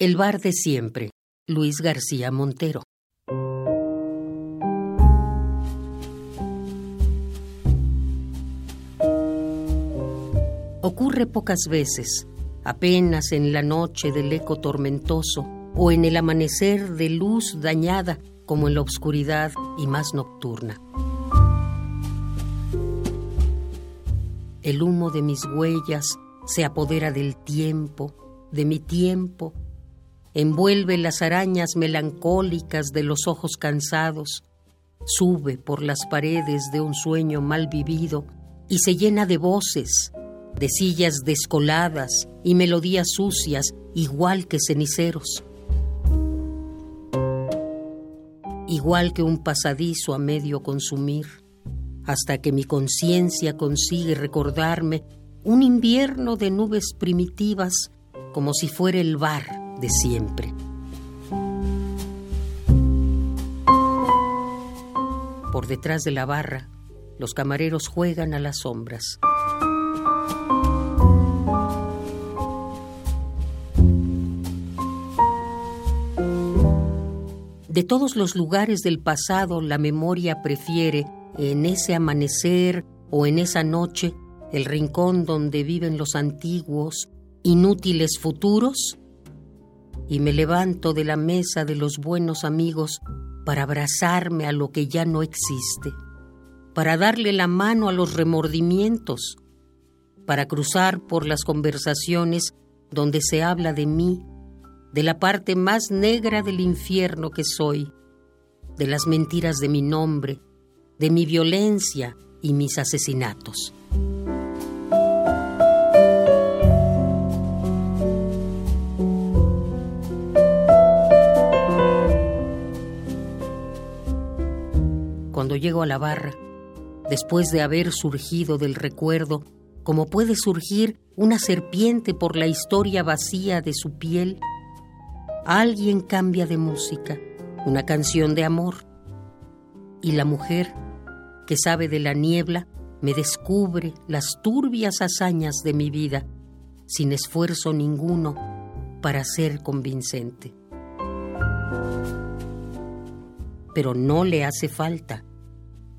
El bar de siempre, Luis García Montero. Ocurre pocas veces, apenas en la noche del eco tormentoso o en el amanecer de luz dañada como en la oscuridad y más nocturna. El humo de mis huellas se apodera del tiempo, de mi tiempo, envuelve las arañas melancólicas de los ojos cansados, sube por las paredes de un sueño mal vivido y se llena de voces, de sillas descoladas y melodías sucias, igual que ceniceros. Igual que un pasadizo a medio consumir, hasta que mi conciencia consigue recordarme un invierno de nubes primitivas como si fuera el bar de siempre. Por detrás de la barra, los camareros juegan a las sombras. De todos los lugares del pasado la memoria prefiere, en ese amanecer o en esa noche, el rincón donde viven los antiguos, inútiles futuros, y me levanto de la mesa de los buenos amigos para abrazarme a lo que ya no existe, para darle la mano a los remordimientos, para cruzar por las conversaciones donde se habla de mí, de la parte más negra del infierno que soy, de las mentiras de mi nombre, de mi violencia y mis asesinatos. Cuando llego a la barra, después de haber surgido del recuerdo, como puede surgir una serpiente por la historia vacía de su piel, alguien cambia de música, una canción de amor, y la mujer, que sabe de la niebla, me descubre las turbias hazañas de mi vida, sin esfuerzo ninguno para ser convincente. Pero no le hace falta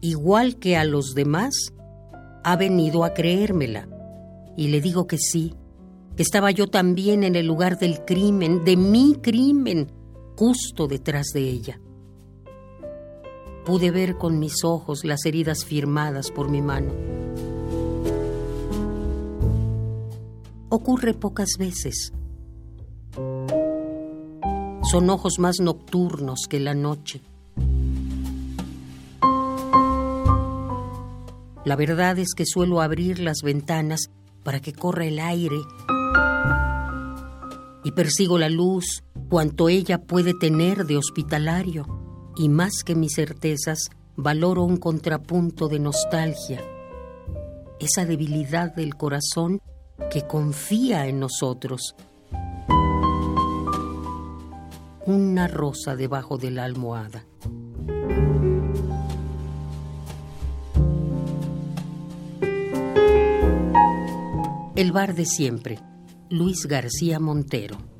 igual que a los demás, ha venido a creérmela. Y le digo que sí, estaba yo también en el lugar del crimen, de mi crimen, justo detrás de ella. Pude ver con mis ojos las heridas firmadas por mi mano. Ocurre pocas veces. Son ojos más nocturnos que la noche La verdad es que suelo abrir las ventanas para que corra el aire y persigo la luz cuanto ella puede tener de hospitalario y más que mis certezas valoro un contrapunto de nostalgia, esa debilidad del corazón que confía en nosotros. Una rosa debajo de la almohada. El bar de siempre, Luis García Montero.